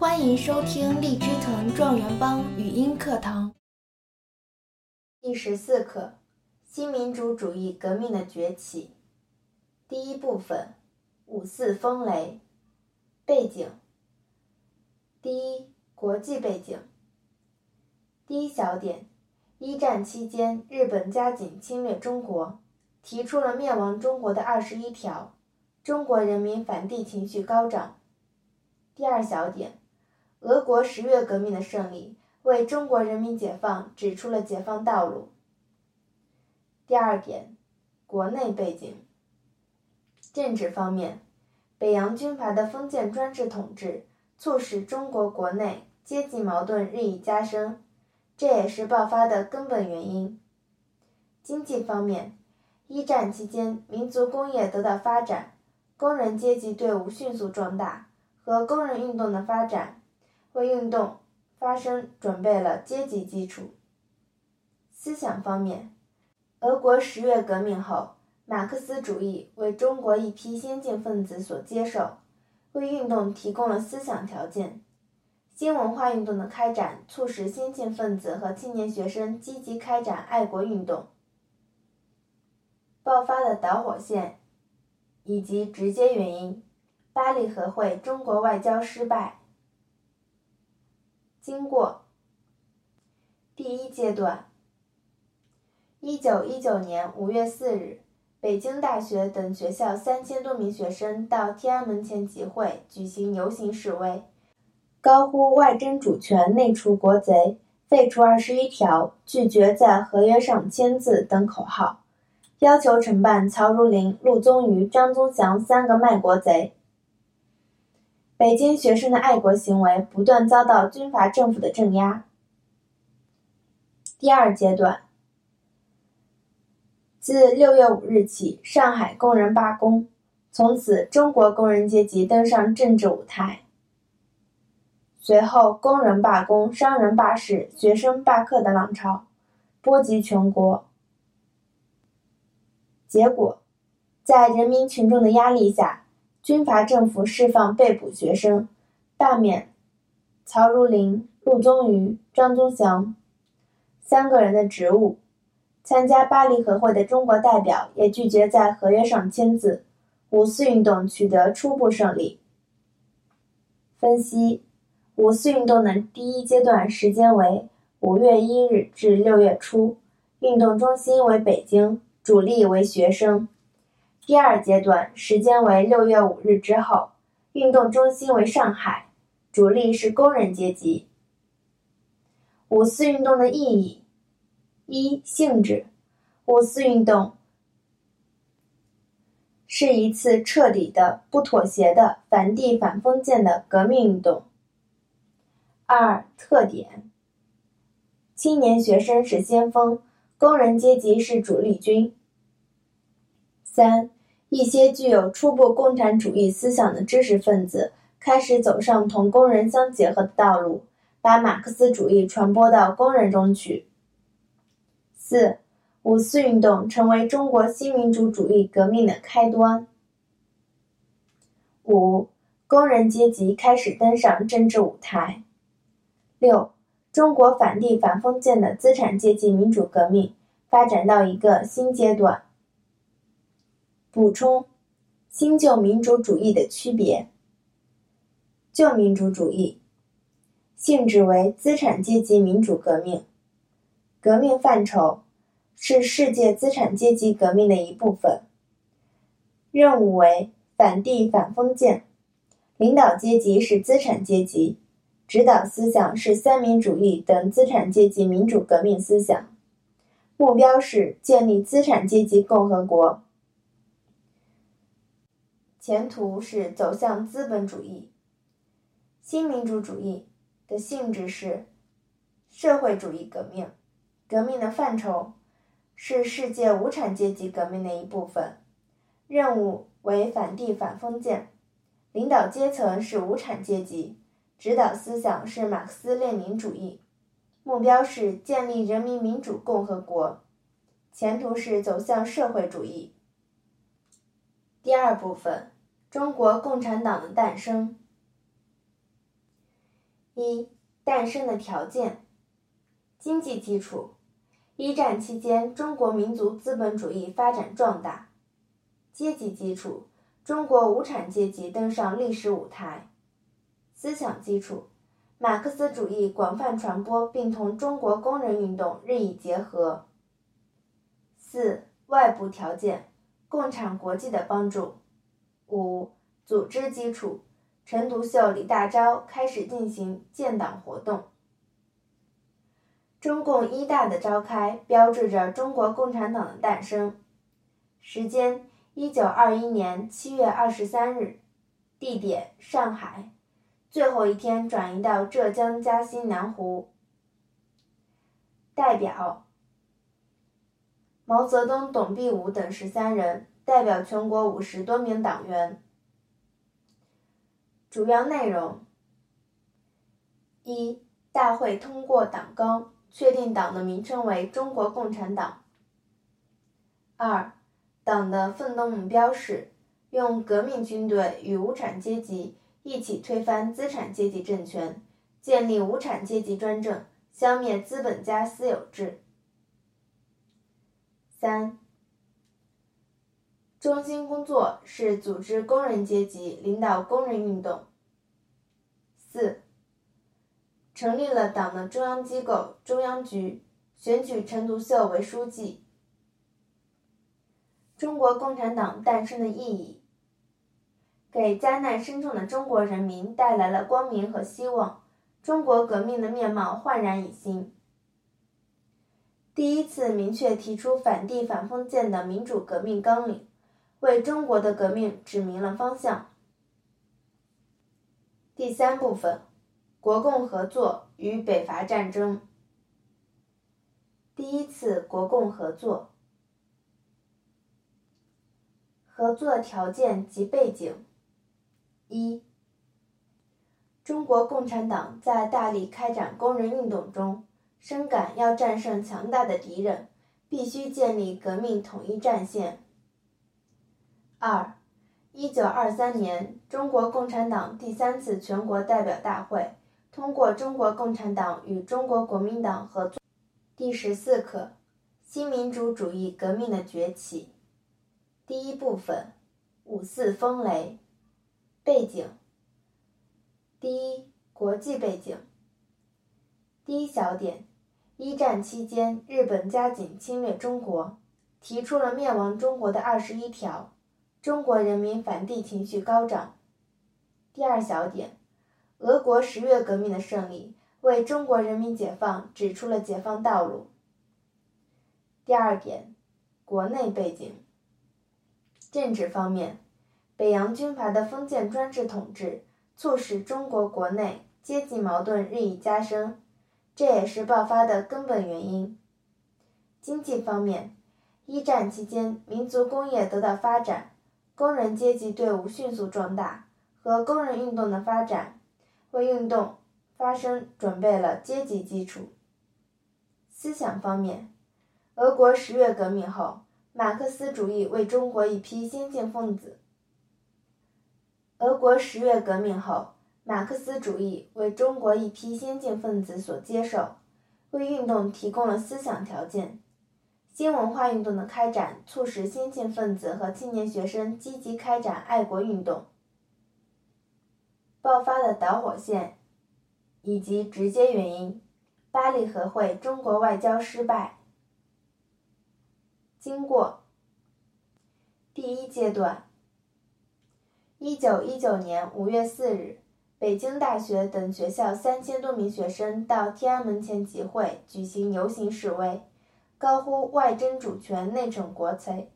欢迎收听荔枝藤状元帮语音课堂第十四课：新民主主义革命的崛起。第一部分：五四风雷。背景：第一，国际背景。第一小点：一战期间，日本加紧侵略中国，提出了灭亡中国的二十一条，中国人民反帝情绪高涨。第二小点：俄国十月革命的胜利为中国人民解放指出了解放道路。第二点，国内背景。政治方面。北洋军阀的封建专制统治，促使中国国内阶级矛盾日益加深，这也是爆发的根本原因。经济方面，一战期间民族工业得到发展，工人阶级队伍迅速壮大，和工人运动的发展，为运动发生准备了阶级基础。思想方面，俄国十月革命后。马克思主义为中国一批先进分子所接受，为运动提供了思想条件。新文化运动的开展，促使先进分子和青年学生积极开展爱国运动。爆发的导火线以及直接原因：巴黎和会中国外交失败。经过：第一阶段，一九一九年五月四日。北京大学等学校三千多名学生到天安门前集会，举行游行示威，高呼“外争主权，内除国贼，废除二十一条，拒绝在合约上签字”等口号，要求惩办曹如林、陆宗舆、张宗祥三个卖国贼。北京学生的爱国行为不断遭到军阀政府的镇压。第二阶段。自六月五日起，上海工人罢工，从此中国工人阶级登上政治舞台。随后，工人罢工、商人罢市、学生罢课的浪潮波及全国。结果，在人民群众的压力下，军阀政府释放被捕学生，罢免曹如林、陆宗舆、张宗祥三个人的职务。参加巴黎和会的中国代表也拒绝在合约上签字，五四运动取得初步胜利。分析：五四运动的第一阶段时间为五月一日至六月初，运动中心为北京，主力为学生；第二阶段时间为六月五日之后，运动中心为上海，主力是工人阶级。五四运动的意义。一性质，五四运动是一次彻底的、不妥协的反帝反封建的革命运动。二特点，青年学生是先锋，工人阶级是主力军。三，一些具有初步共产主义思想的知识分子开始走上同工人相结合的道路，把马克思主义传播到工人中去。四，五四运动成为中国新民主主义革命的开端。五，工人阶级开始登上政治舞台。六，中国反帝反封建的资产阶级民主革命发展到一个新阶段。补充：新旧民主主义的区别。旧民主主义性质为资产阶级民主革命。革命范畴是世界资产阶级革命的一部分，任务为反帝反封建，领导阶级是资产阶级，指导思想是三民主义等资产阶级民主革命思想，目标是建立资产阶级共和国，前途是走向资本主义。新民主主义的性质是社会主义革命。革命的范畴是世界无产阶级革命的一部分，任务为反帝反封建，领导阶层是无产阶级，指导思想是马克思列宁主义，目标是建立人民民主共和国，前途是走向社会主义。第二部分，中国共产党的诞生。一、诞生的条件。经济基础：一战期间，中国民族资本主义发展壮大。阶级基础：中国无产阶级登上历史舞台。思想基础：马克思主义广泛传播，并同中国工人运动日益结合。四、外部条件：共产国际的帮助。五、组织基础：陈独秀、李大钊开始进行建党活动。中共一大的召开，标志着中国共产党的诞生。时间：一九二一年七月二十三日。地点：上海。最后一天转移到浙江嘉兴南湖。代表：毛泽东、董必武等十三人，代表全国五十多名党员。主要内容：一、大会通过党纲，确定党的名称为中国共产党。二、党的奋斗目标是用革命军队与无产阶级。一起推翻资产阶级政权，建立无产阶级专政，消灭资本家私有制。三，中心工作是组织工人阶级，领导工人运动。四，成立了党的中央机构中央局，选举陈独秀为书记。中国共产党诞生的意义。给灾难深重的中国人民带来了光明和希望，中国革命的面貌焕然一新。第一次明确提出反帝反封建的民主革命纲领，为中国的革命指明了方向。第三部分，国共合作与北伐战争。第一次国共合作，合作条件及背景。一，中国共产党在大力开展工人运动中，深感要战胜强大的敌人，必须建立革命统一战线。二，一九二三年，中国共产党第三次全国代表大会通过《中国共产党与中国国民党合作》第十四课：新民主主义革命的崛起。第一部分：五四风雷。背景：第一，国际背景。第一小点：一战期间，日本加紧侵略中国，提出了灭亡中国的二十一条，中国人民反帝情绪高涨。第二小点：俄国十月革命的胜利，为中国人民解放指出了解放道路。第二点：国内背景。政治方面。北洋军阀的封建专制统治，促使中国国内阶级矛盾日益加深，这也是爆发的根本原因。经济方面，一战期间民族工业得到发展，工人阶级队伍迅速壮大，和工人运动的发展，为运动发生准备了阶级基础。思想方面，俄国十月革命后，马克思主义为中国一批先进分子。俄国十月革命后，马克思主义为中国一批先进分子所接受，为运动提供了思想条件。新文化运动的开展，促使先进分子和青年学生积极开展爱国运动。爆发的导火线以及直接原因：巴黎和会中国外交失败。经过第一阶段。一九一九年五月四日，北京大学等学校三千多名学生到天安门前集会，举行游行示威，高呼“外争主权，内惩国贼”。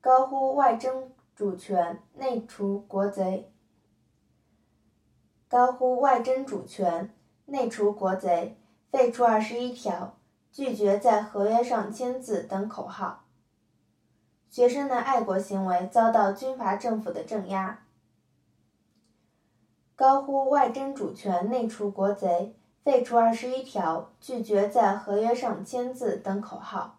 高呼“外争主权，内除国贼”。高呼“外争主权，内除国贼”，废除二十一条，拒绝在合约上签字等口号。学生的爱国行为遭到军阀政府的镇压，高呼“外争主权，内除国贼”，废除二十一条，拒绝在合约上签字等口号，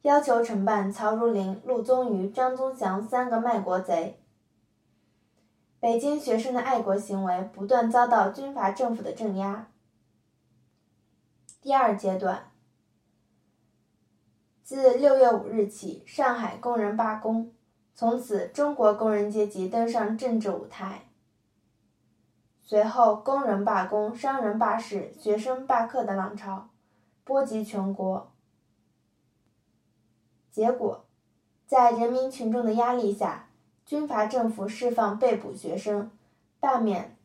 要求惩办曹如林、陆宗舆、张宗祥三个卖国贼。北京学生的爱国行为不断遭到军阀政府的镇压。第二阶段，自六月五日起，上海工人罢工，从此中国工人阶级登上政治舞台。随后，工人罢工、商人罢市、学生罢课的浪潮波及全国。结果，在人民群众的压力下，军阀政府释放被捕学生，罢免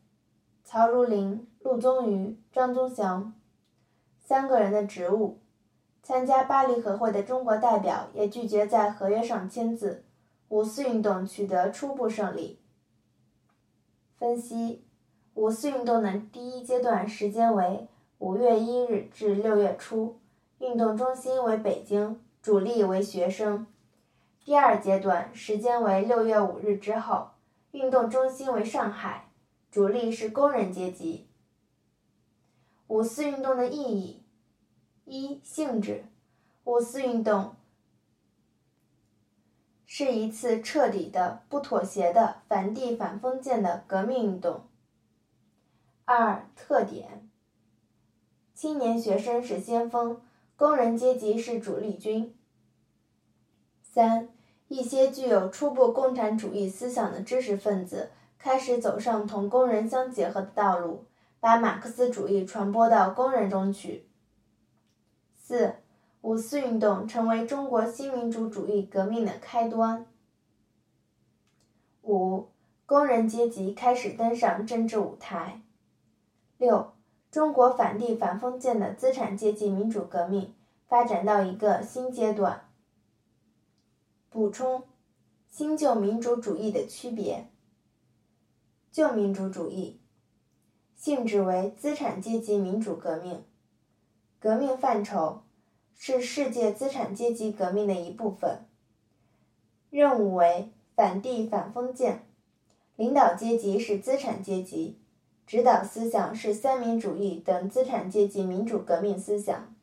曹如林、陆宗舆、张宗祥三个人的职务。参加巴黎和会的中国代表也拒绝在合约上签字。五四运动取得初步胜利。分析。五四运动的第一阶段时间为五月一日至六月初，运动中心为北京，主力为学生。第二阶段时间为六月五日之后，运动中心为上海，主力是工人阶级。五四运动的意义：一、性质，五四运动是一次彻底的、不妥协的反帝反封建的革命运动。二特点：青年学生是先锋，工人阶级是主力军。三一些具有初步共产主义思想的知识分子开始走上同工人相结合的道路，把马克思主义传播到工人中去。四五四运动成为中国新民主主义革命的开端。五工人阶级开始登上政治舞台。六，中国反帝反封建的资产阶级民主革命发展到一个新阶段。补充：新旧民主主义的区别。旧民主主义性质为资产阶级民主革命，革命范畴是世界资产阶级革命的一部分，任务为反帝反封建，领导阶级是资产阶级。指导思想是三民主义等资产阶级民主革命思想，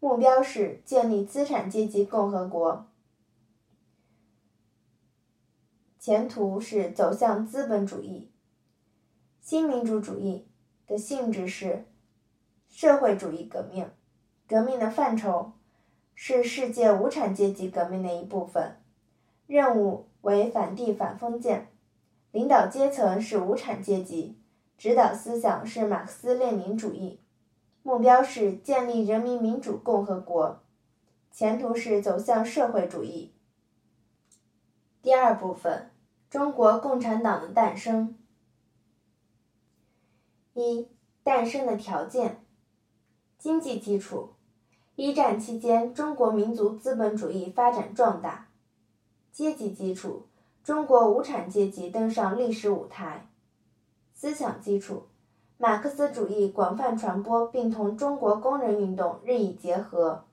目标是建立资产阶级共和国，前途是走向资本主义。新民主主义的性质是社会主义革命，革命的范畴是世界无产阶级革命的一部分，任务为反帝反封建，领导阶层是无产阶级。指导思想是马克思列宁主义，目标是建立人民民主共和国，前途是走向社会主义。第二部分：中国共产党的诞生。一、诞生的条件：经济基础。一战期间，中国民族资本主义发展壮大。阶级基础：中国无产阶级登上历史舞台。思想基础，马克思主义广泛传播，并同中国工人运动日益结合。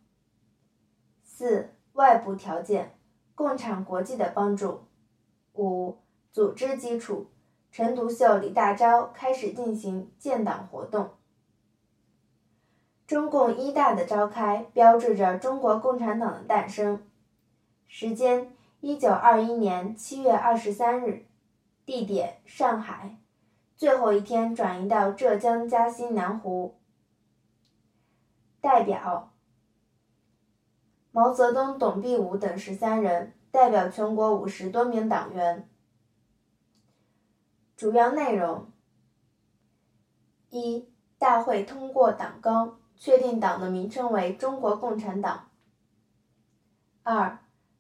四、外部条件，共产国际的帮助。五、组织基础，陈独秀、李大钊开始进行建党活动。中共一大的召开，标志着中国共产党的诞生。时间：一九二一年七月二十三日。地点：上海。最后一天转移到浙江嘉兴南湖。代表：毛泽东、董必武等十三人，代表全国五十多名党员。主要内容：一、大会通过党纲，确定党的名称为中国共产党。二、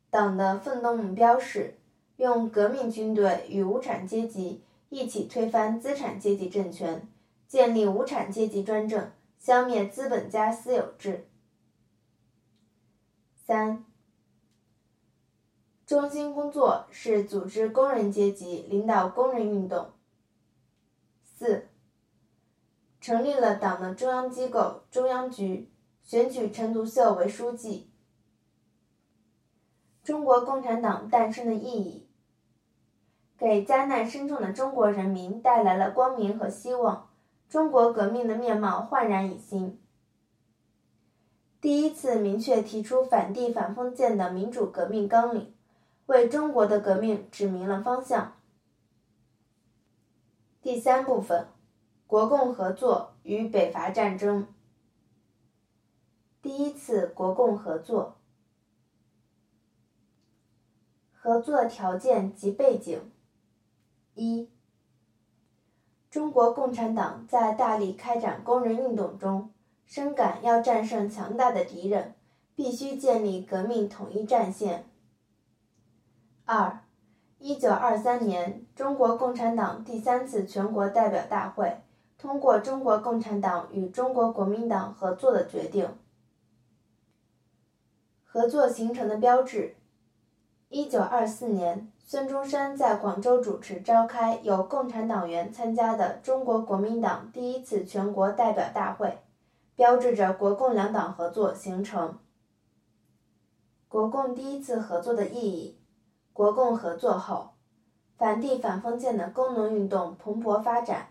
党的奋斗目标是用革命军队与无产阶级。一起推翻资产阶级政权，建立无产阶级专政，消灭资本家私有制。三，中心工作是组织工人阶级，领导工人运动。四，成立了党的中央机构中央局，选举陈独秀为书记。中国共产党诞生的意义。给灾难深重的中国人民带来了光明和希望，中国革命的面貌焕然一新。第一次明确提出反帝反封建的民主革命纲领，为中国的革命指明了方向。第三部分，国共合作与北伐战争。第一次国共合作，合作条件及背景。一，中国共产党在大力开展工人运动中，深感要战胜强大的敌人，必须建立革命统一战线。二。一九二三年，中国共产党第三次全国代表大会通过中国共产党与中国国民党合作的决定。合作形成的标志。一九二四年，孙中山在广州主持召开有共产党员参加的中国国民党第一次全国代表大会，标志着国共两党合作形成。国共第一次合作的意义。国共合作后，反帝反封建的工农运动蓬勃发展，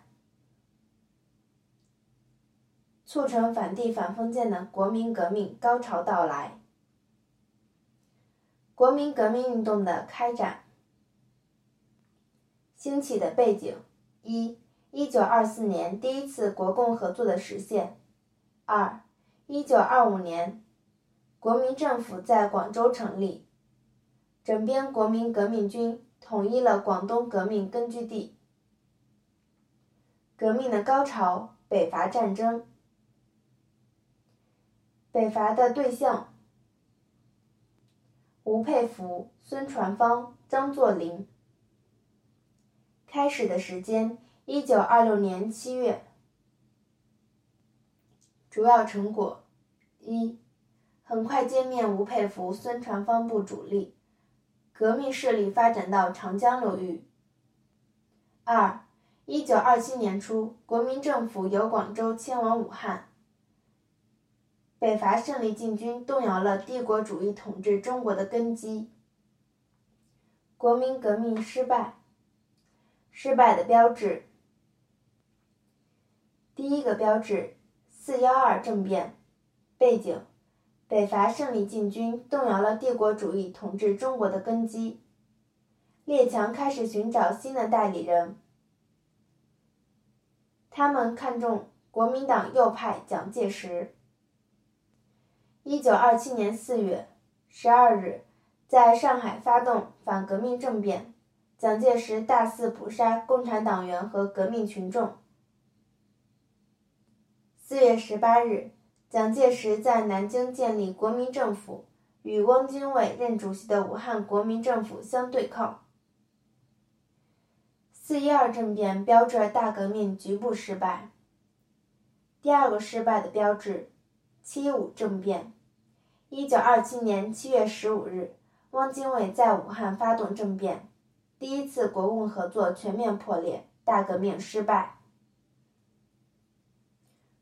促成反帝反封建的国民革命高潮到来。国民革命运动的开展、兴起的背景：一、一九二四年第一次国共合作的实现；二、一九二五年，国民政府在广州成立。整编国民革命军，统一了广东革命根据地。革命的高潮，北伐战争。北伐的对象：吴佩孚、孙传芳、张作霖。开始的时间：一九二六年七月。主要成果：一，很快歼灭吴佩孚、孙传芳部主力。革命势力发展到长江流域。二，一九二七年初，国民政府由广州迁往武汉。北伐胜利进军动摇了帝国主义统治中国的根基。国民革命失败。失败的标志。第一个标志：四幺二政变。背景。北伐胜利进军动摇了帝国主义统治中国的根基，列强开始寻找新的代理人。他们看中国民党右派蒋介石。一九二七年四月十二日，在上海发动反革命政变，蒋介石大肆捕杀共产党员和革命群众。四月十八日。蒋介石在南京建立国民政府，与汪精卫任主席的武汉国民政府相对抗。四一二政变标志着大革命局部失败。第二个失败的标志，七五政变。一九二七年七月十五日，汪精卫在武汉发动政变，第一次国共合作全面破裂，大革命失败。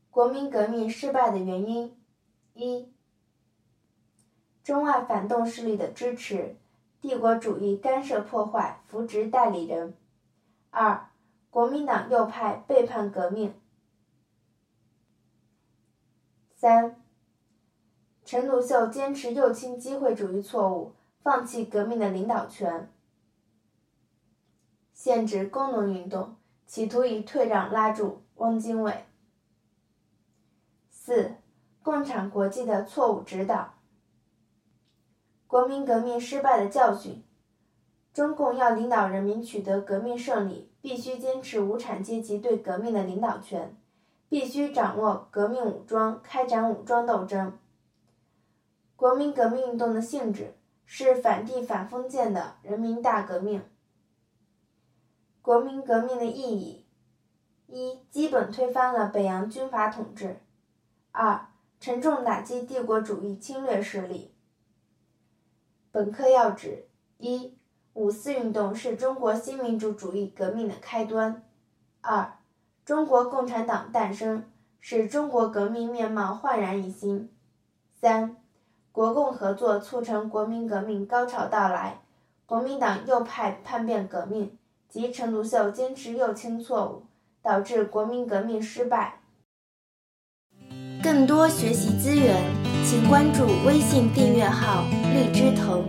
国民革命失败的原因：一、中外反动势力的支持，帝国主义干涉破坏，扶植代理人；二、国民党右派背叛革命；三、陈独秀坚持右倾机会主义错误，放弃革命的领导权，限制工农运动，企图以退让拉住汪精卫。四、共产国际的错误指导。国民革命失败的教训：中共要领导人民取得革命胜利，必须坚持无产阶级对革命的领导权，必须掌握革命武装，开展武装斗争。国民革命运动的性质是反帝反封建的人民大革命。国民革命的意义：一、基本推翻了北洋军阀统治。二、沉重打击帝国主义侵略势力。本课要旨：一、五四运动是中国新民主主义革命的开端；二、中国共产党诞生，使中国革命面貌焕然一新；三、国共合作促成国民革命高潮到来，国民党右派叛变革命及陈独秀坚持右倾错误，导致国民革命失败。更多学习资源，请关注微信订阅号“荔枝藤”。